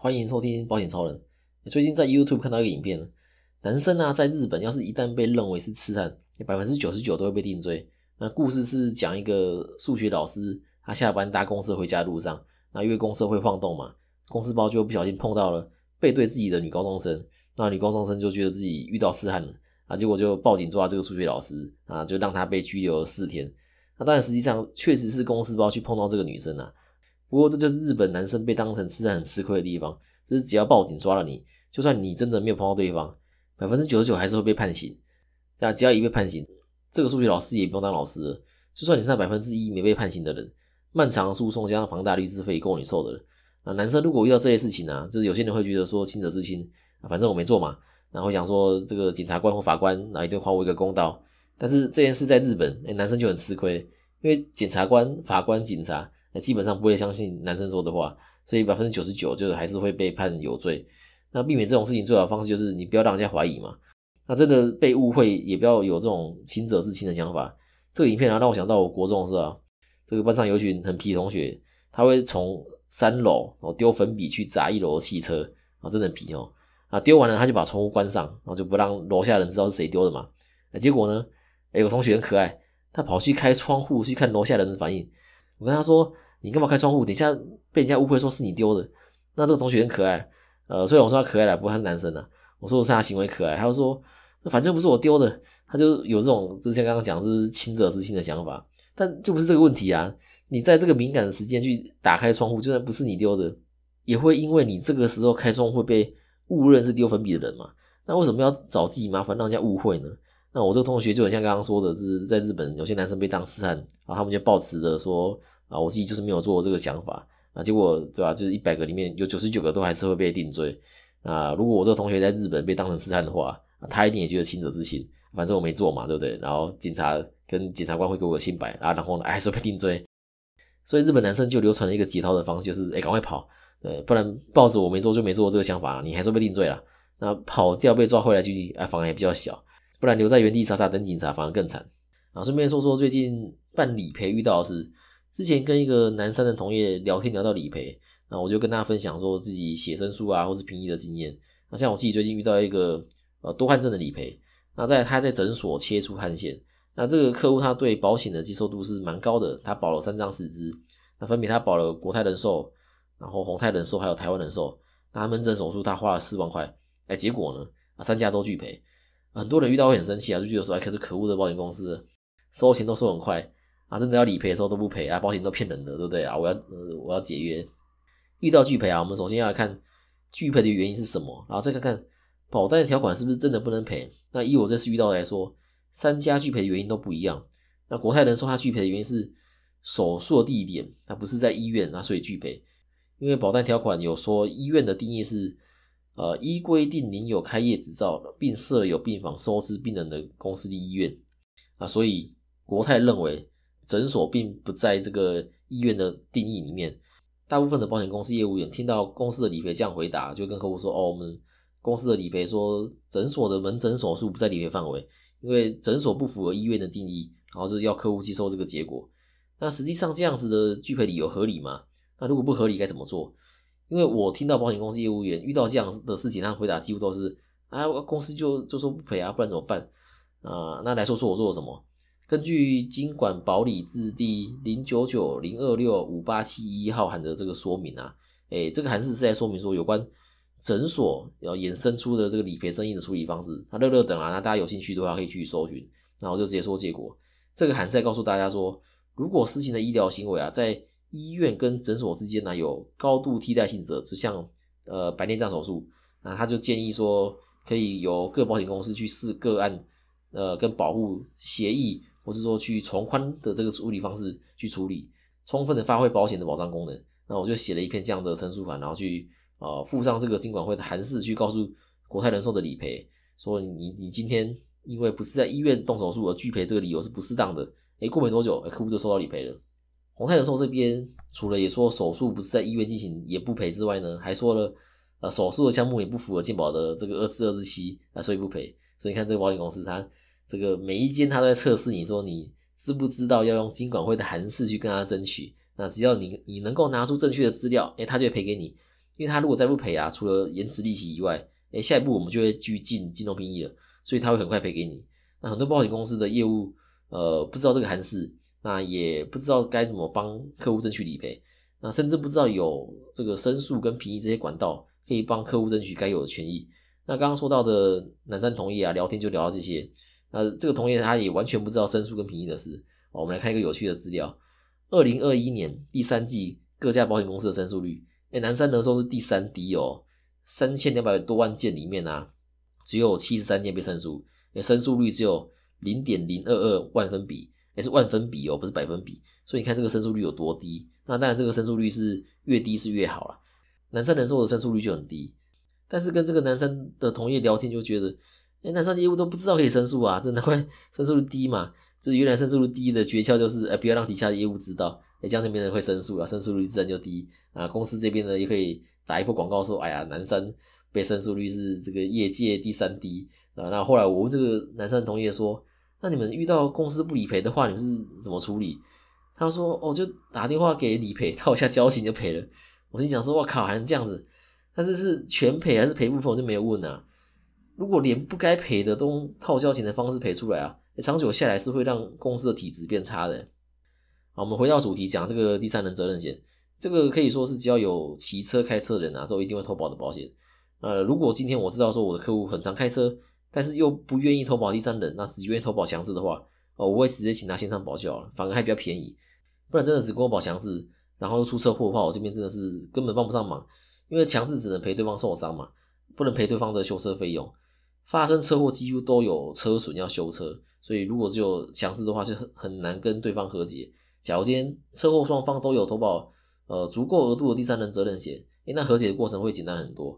欢迎收听保险超人。最近在 YouTube 看到一个影片，男生啊，在日本要是一旦被认为是痴汉，百分之九十九都会被定罪。那故事是讲一个数学老师，他下班搭公车回家路上，那因为公车会晃动嘛，公司包就不小心碰到了背对自己的女高中生，那女高中生就觉得自己遇到痴汉了啊，结果就报警抓这个数学老师啊，就让他被拘留了四天。那当然，实际上确实是公司包去碰到这个女生啊。不过这就是日本男生被当成痴汉很吃亏的地方，就是只要报警抓了你，就算你真的没有碰到对方，百分之九十九还是会被判刑。那只要一被判刑，这个数学老师也不用当老师了。就算你是那百分之一没被判刑的人，漫长诉讼加上庞大律师费够你受的了。那男生如果遇到这些事情呢，就是有些人会觉得说亲者之亲，反正我没做嘛，然后想说这个检察官或法官那一定还我一个公道。但是这件事在日本，哎，男生就很吃亏，因为检察官、法官、警察。那基本上不会相信男生说的话，所以百分之九十九就是还是会被判有罪。那避免这种事情最好的方式就是你不要让人家怀疑嘛。那真的被误会也不要有这种亲者自亲的想法。这个影片啊让我想到我国中的时候，这个班上有一群很皮同学，他会从三楼哦丢粉笔去砸一楼的汽车啊，真的很皮哦。啊丢完了他就把窗户关上，然后就不让楼下人知道是谁丢的嘛。结果呢，有个同学很可爱，他跑去开窗户去看楼下人的反应。我跟他说：“你干嘛开窗户？等一下被人家误会说是你丢的。”那这个同学很可爱，呃，虽然我说他可爱了，不过他是男生呢。我说我是他行为可爱，他就说：“那反正不是我丢的。”他就有这种之前刚刚讲是亲者之亲的想法，但就不是这个问题啊！你在这个敏感的时间去打开窗户，就算不是你丢的，也会因为你这个时候开窗会被误认是丢粉笔的人嘛？那为什么要找自己麻烦，让人家误会呢？那我这个同学就很像刚刚说的，是在日本有些男生被当痴汉，然后他们就抱持着说啊，我自己就是没有做这个想法啊，结果对吧？就是一百个里面有九十九个都还是会被定罪啊。如果我这个同学在日本被当成痴汉的话，他一定也觉得亲者之亲，反正我没做嘛，对不对？然后警察跟检察官会给我个清白啊，然后呢还是被定罪。所以日本男生就流传了一个解套的方式，就是哎赶快跑，对，不然抱着我没做就没做这个想法，你还是被定罪了。那跑掉被抓回来几率啊反而也比较小。不然留在原地傻傻等警察反而更惨啊！顺便说说最近办理赔遇到的事，之前跟一个南山的同业聊天聊到理赔，那我就跟他分享说自己写申诉啊或是评议的经验。那像我自己最近遇到一个呃多汗症的理赔，那在他在诊所切除汗腺，那这个客户他对保险的接受度是蛮高的，他保了三张四支，那分别他保了国泰人寿、然后宏泰人寿还有台湾人寿，那他门诊手术他花了四万块，哎，结果呢啊三家都拒赔。很多人遇到会很生气啊，就觉得说，哎，可是可恶的保险公司，收钱都收很快啊，真的要理赔的时候都不赔啊，保险都骗人的，对不对啊？我要呃我要解约，遇到拒赔啊，我们首先要来看拒赔的原因是什么，然后再看看保单条款是不是真的不能赔。那以我这次遇到来说，三家拒赔的原因都不一样。那国泰人说他拒赔的原因是手术的地点，它不是在医院啊，所以拒赔。因为保单条款有说医院的定义是。呃，依规定，您有开业执照，并设有病房收治病人的公司的医院啊，所以国泰认为诊所并不在这个医院的定义里面。大部分的保险公司业务员听到公司的理赔这样回答，就跟客户说：“哦，我们公司的理赔说诊所的门诊手术不在理赔范围，因为诊所不符合医院的定义，然后是要客户接受这个结果。那实际上这样子的拒赔理由合理吗？那如果不合理，该怎么做？”因为我听到保险公司业务员遇到这样的事情，他回答几乎都是啊，公司就就说不赔啊，不然怎么办啊？那来说说我做了什么？根据金管保理字第零九九零二六五八七一号函的这个说明啊，诶，这个函是是在说明说有关诊所要衍生出的这个理赔争议的处理方式。那乐乐等啊，那大家有兴趣的话可以去搜寻，然后就直接说结果。这个函是在告诉大家说，如果实行的医疗行为啊，在医院跟诊所之间呢有高度替代性者，就像呃白内障手术，那他就建议说可以由各保险公司去试个案，呃跟保护协议，或是说去从宽的这个处理方式去处理，充分的发挥保险的保障功能。那我就写了一篇这样的陈述函，然后去呃附上这个金管会的函示，去告诉国泰人寿的理赔，说你你今天因为不是在医院动手术而拒赔，这个理由是不适当的。诶，过没多久，客户就收到理赔了。宏泰人寿这边除了也说手术不是在医院进行也不赔之外呢，还说了呃手术的项目也不符合健保的这个二至二至七啊，所以不赔。所以你看这个保险公司，它这个每一间它都在测试，你说你知不知道要用金管会的函释去跟他争取？那只要你你能够拿出正确的资料，哎，他就会赔给你。因为他如果再不赔啊，除了延迟利息以外，哎，下一步我们就会继续进金融评议了，所以他会很快赔给你。那很多保险公司的业务，呃，不知道这个函式，那也不知道该怎么帮客户争取理赔，那甚至不知道有这个申诉跟评议这些管道可以帮客户争取该有的权益。那刚刚说到的南山同业啊，聊天就聊到这些。那这个同业他也完全不知道申诉跟评议的事。我们来看一个有趣的资料：二零二一年第三季各家保险公司的申诉率，哎，南山人寿是第三低哦，三千两百多万件里面啊，只有七十三件被申诉，哎，申诉率只有零点零二二万分比，也是万分比哦，不是百分比。所以你看这个申诉率有多低？那当然这个申诉率是越低是越好了。南山人寿的申诉率就很低。但是跟这个男生的同业聊天，就觉得，哎，男生业务都不知道可以申诉啊，这难怪申诉率低嘛。这原来申诉率低的诀窍就是，呃，不要让底下的业务知道，哎，这样这边人会申诉了，申诉率自然就低啊。公司这边呢也可以打一波广告说，哎呀，男生被申诉率是这个业界第三低啊。那后来我问这个男生同业说，那你们遇到公司不理赔的话，你们是怎么处理？他说，哦，就打电话给理赔，套一下交情就赔了。我心想说，我靠，还能这样子？但是是全赔还是赔部分，我就没有问啊。如果连不该赔的都套交钱的方式赔出来啊，长久下来是会让公司的体质变差的。好，我们回到主题讲这个第三人责任险，这个可以说是只要有骑车开车的人啊，都一定会投保的保险。呃，如果今天我知道说我的客户很常开车，但是又不愿意投保第三人，那只愿意投保强制的话，哦，我会直接请他线上保就好了，反而还比较便宜。不然真的只跟我保强制，然后又出车祸的话，我这边真的是根本帮不上忙。因为强制只能赔对方受伤嘛，不能赔对方的修车费用。发生车祸几乎都有车损要修车，所以如果只有强制的话，就很很难跟对方和解。假如今天车祸双方都有投保呃足够额度的第三人责任险，诶那和解的过程会简单很多。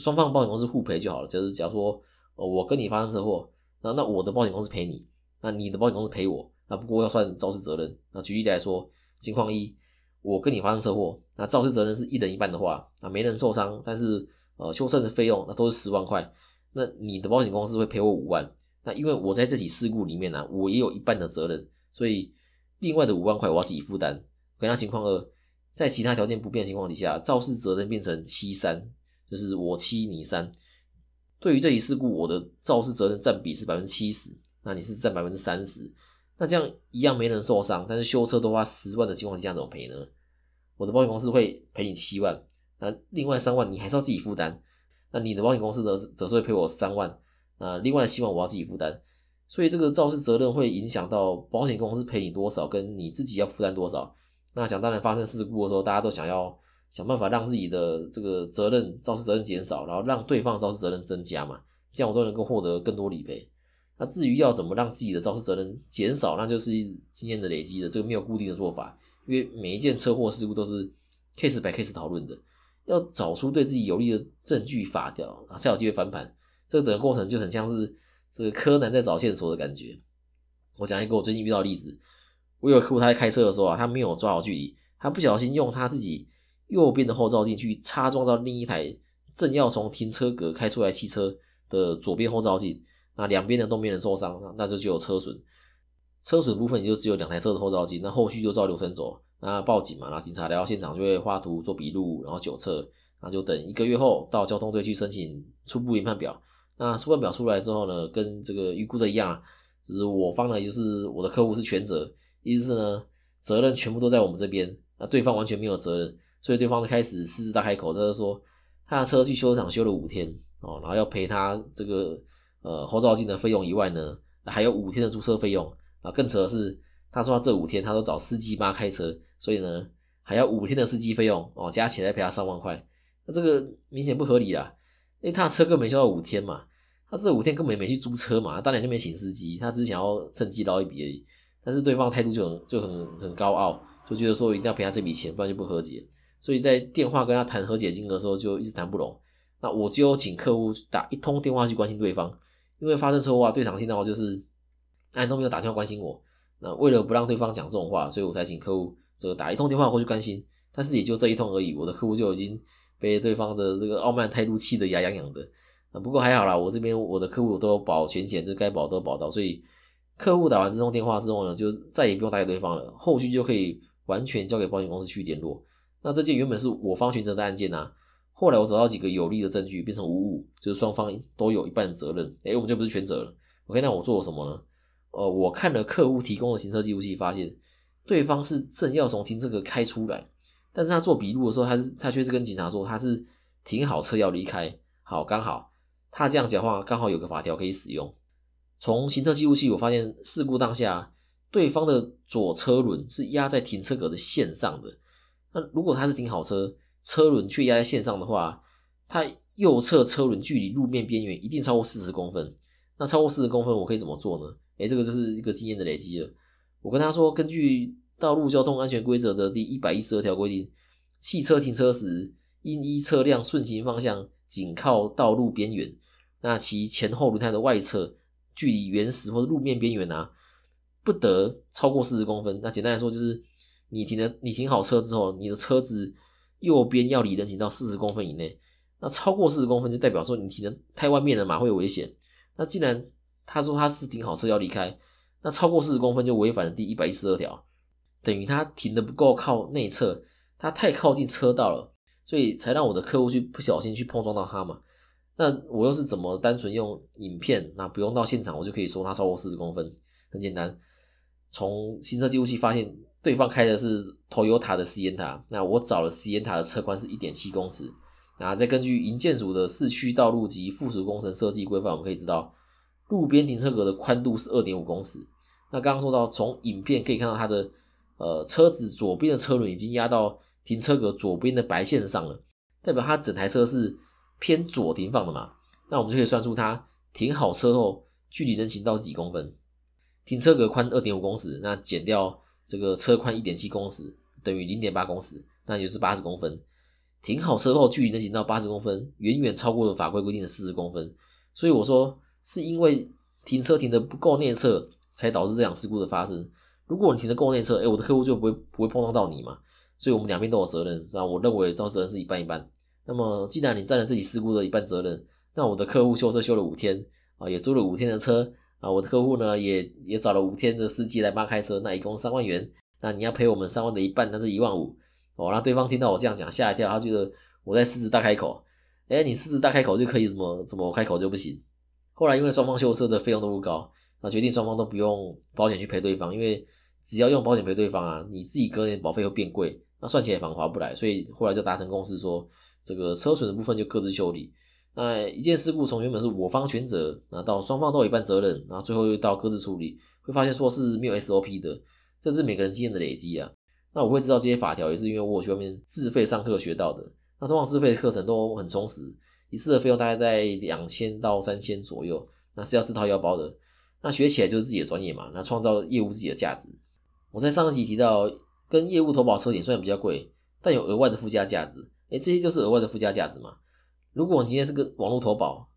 双方保险公司互赔就好了。就是假如说我跟你发生车祸，那那我的保险公司赔你，那你的保险公司赔我，那不过要算肇事责任。那举例来说，情况一。我跟你发生车祸，那肇事责任是一人一半的话，啊，没人受伤，但是呃修车的费用那都是十万块，那你的保险公司会赔我五万，那因为我在这起事故里面呢，我也有一半的责任，所以另外的五万块我要自己负担。回答情况二，在其他条件不变的情况底下，肇事责任变成七三，就是我七你三。对于这一事故，我的肇事责任占比是百分之七十，那你是占百分之三十。那这样一样没人受伤，但是修车都花十万的情况下怎么赔呢？我的保险公司会赔你七万，那另外三万你还是要自己负担。那你的保险公司的则是会赔我三万，那另外的七万我要自己负担。所以这个肇事责任会影响到保险公司赔你多少，跟你自己要负担多少。那想当然发生事故的时候，大家都想要想办法让自己的这个责任肇事责任减少，然后让对方肇事责任增加嘛，这样我都能够获得更多理赔。那至于要怎么让自己的肇事责任减少，那就是经验的累积的，这个没有固定的做法，因为每一件车祸事故都是 case by case 讨论的，要找出对自己有利的证据法条，才有机会翻盘。这个整个过程就很像是这个柯南在找线索的感觉。我讲一个我最近遇到的例子，我有客户他在开车的时候啊，他没有抓好距离，他不小心用他自己右边的后照镜去擦撞到另一台正要从停车格开出来汽车的左边后照镜。那两边的都没人受伤，那就只有车损，车损部分也就只有两台车的后照镜，那后续就照流程走，那报警嘛，然后警察来到现场就会画图做笔录，然后酒测，然后就等一个月后到交通队去申请初步研判表。那初判表出来之后呢，跟这个预估的一样，就是我方呢就是我的客户是全责，意思是呢责任全部都在我们这边，那对方完全没有责任，所以对方就开始狮子大开口，他就说他的车去修厂修了五天哦，然后要赔他这个。呃，后照镜的费用以外呢，还有五天的租车费用啊。更扯的是，他说他这五天他都找司机帮开车，所以呢，还要五天的司机费用哦，加起来赔他三万块。那这个明显不合理啊，因为他的车更没修到五天嘛，他这五天根本没去租车嘛，当然就没请司机，他只是想要趁机捞一笔而已。但是对方态度就很就很很高傲，就觉得说一定要赔他这笔钱，不然就不和解。所以在电话跟他谈和解金额的时候，就一直谈不拢。那我就请客户打一通电话去关心对方。因为发生车祸啊，最常听到就是哎都没有打电话关心我。那为了不让对方讲这种话，所以我才请客户这个打一通电话过去关心。但是也就这一通而已，我的客户就已经被对方的这个傲慢态度气得牙痒痒的。啊，不过还好啦，我这边我的客户都保全险，就该保都保到，所以客户打完这通电话之后呢，就再也不用打给对方了，后续就可以完全交给保险公司去联络。那这件原本是我方全责的案件啊。后来我找到几个有利的证据，变成五五，就是双方都有一半责任。哎，我们就不是全责了。OK，那我做了什么呢？呃，我看了客户提供的行车记录器，发现对方是正要从停车格开出来，但是他做笔录的时候，他是他却是跟警察说他是停好车要离开。好，刚好他这样讲话，刚好有个法条可以使用。从行车记录器我发现，事故当下对方的左车轮是压在停车格的线上的。那如果他是停好车，车轮却压在线上的话，他右侧车轮距离路面边缘一定超过四十公分。那超过四十公分，我可以怎么做呢？诶，这个就是一个经验的累积了。我跟他说，根据《道路交通安全规则》的第一百一十二条规定，汽车停车时应依车辆顺行方向紧靠道路边缘，那其前后轮胎的外侧。距离原石或者路面边缘啊，不得超过四十公分。那简单来说，就是你停的你停好车之后，你的车子右边要离人行道四十公分以内。那超过四十公分，就代表说你停的太外面了嘛，会有危险。那既然他说他是停好车要离开，那超过四十公分就违反了第一百一十二条，等于他停的不够靠内侧，他太靠近车道了，所以才让我的客户去不小心去碰撞到他嘛。那我又是怎么单纯用影片？那不用到现场，我就可以说他超过四十公分，很简单。从行车记录器发现对方开的是 Toyota 的 c n 塔，那我找了 c n 塔的车宽是一点七公尺。然后再根据营建署的市区道路及附属工程设计规范，我们可以知道路边停车格的宽度是二点五公尺。那刚刚说到，从影片可以看到它的呃车子左边的车轮已经压到停车格左边的白线上了，代表它整台车是。偏左停放的嘛，那我们就可以算出它停好车后距离人行道是几公分。停车格宽二点五公尺，那减掉这个车宽一点七公尺，等于零点八公尺，那就是八十公分。停好车后距离人行道八十公分，远远超过了法规规定的四十公分。所以我说是因为停车停的不够内侧，才导致这样事故的发生。如果你停的够内侧，哎，我的客户就不会不会碰撞到你嘛。所以我们两边都有责任，是吧？我认为肇事责任是一半一半。那么，既然你占了自己事故的一半责任，那我的客户修车修了五天啊，也租了五天的车啊，我的客户呢也也找了五天的司机来帮开车，那一共三万元，那你要赔我们三万的一半，那是一万五哦。让对方听到我这样讲，吓一跳，他觉得我在狮子大开口，哎，你狮子大开口就可以，怎么怎么开口就不行？后来因为双方修车的费用都不高，那决定双方都不用保险去赔对方，因为只要用保险赔对方啊，你自己隔年保费会变贵，那算起来反而划不来，所以后来就达成共识说。这个车损的部分就各自修理。那一件事故从原本是我方全责，那到双方都有一半责任，然后最后又到各自处理，会发现说是没有 SOP 的，这是每个人经验的累积啊。那我会知道这些法条，也是因为我去外面自费上课学到的。那通常自费的课程都很充实，一次的费用大概在两千到三千左右，那是要自掏腰包的。那学起来就是自己的专业嘛，那创造业务自己的价值。我在上一集提到，跟业务投保车险虽然比较贵，但有额外的附加价值。哎，这些就是额外的附加价值嘛。如果你今天是个网络投保，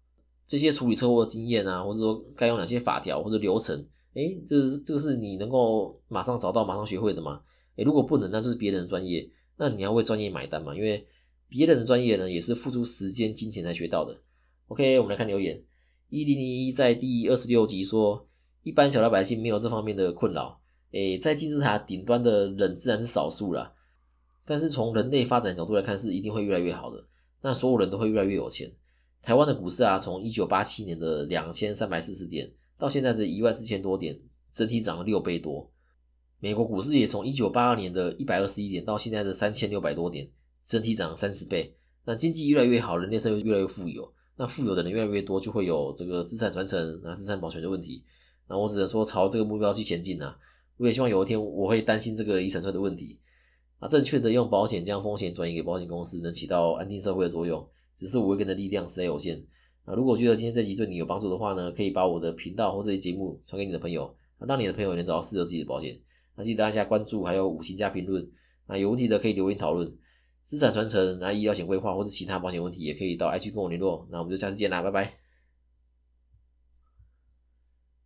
这些处理车祸的经验啊，或者说该用哪些法条或者流程，哎，这是这个是你能够马上找到、马上学会的吗？哎，如果不能，那就是别人的专业，那你要为专业买单嘛？因为别人的专业呢，也是付出时间、金钱才学到的。OK，我们来看留言，一零零一在第二十六集说，一般小老百姓没有这方面的困扰。哎，在金字塔顶端的人自然是少数了。但是从人类发展角度来看，是一定会越来越好的。那所有人都会越来越有钱。台湾的股市啊，从一九八七年的两千三百四十点，到现在的一万四千多点，整体涨了六倍多。美国股市也从一九八二年的一百二十一点，到现在的三千六百多点，整体涨了三十倍。那经济越来越好，人类社会越来越富有。那富有的人越来越多，就会有这个资产传承、那资产保全的问题。那我只能说朝这个目标去前进啊！我也希望有一天我会担心这个遗产税的问题。啊，正确的用保险将风险转移给保险公司，能起到安定社会的作用。只是我一个人的力量实在有限。啊，如果觉得今天这集对你有帮助的话呢，可以把我的频道或这些节目传给你的朋友，让你的朋友能找到适合自己的保险。那记得按下关注，还有五星加评论。那有问题的可以留言讨论。资产传承、那医疗险规划或是其他保险问题，也可以到 i 区跟我联络。那我们就下次见啦，拜拜。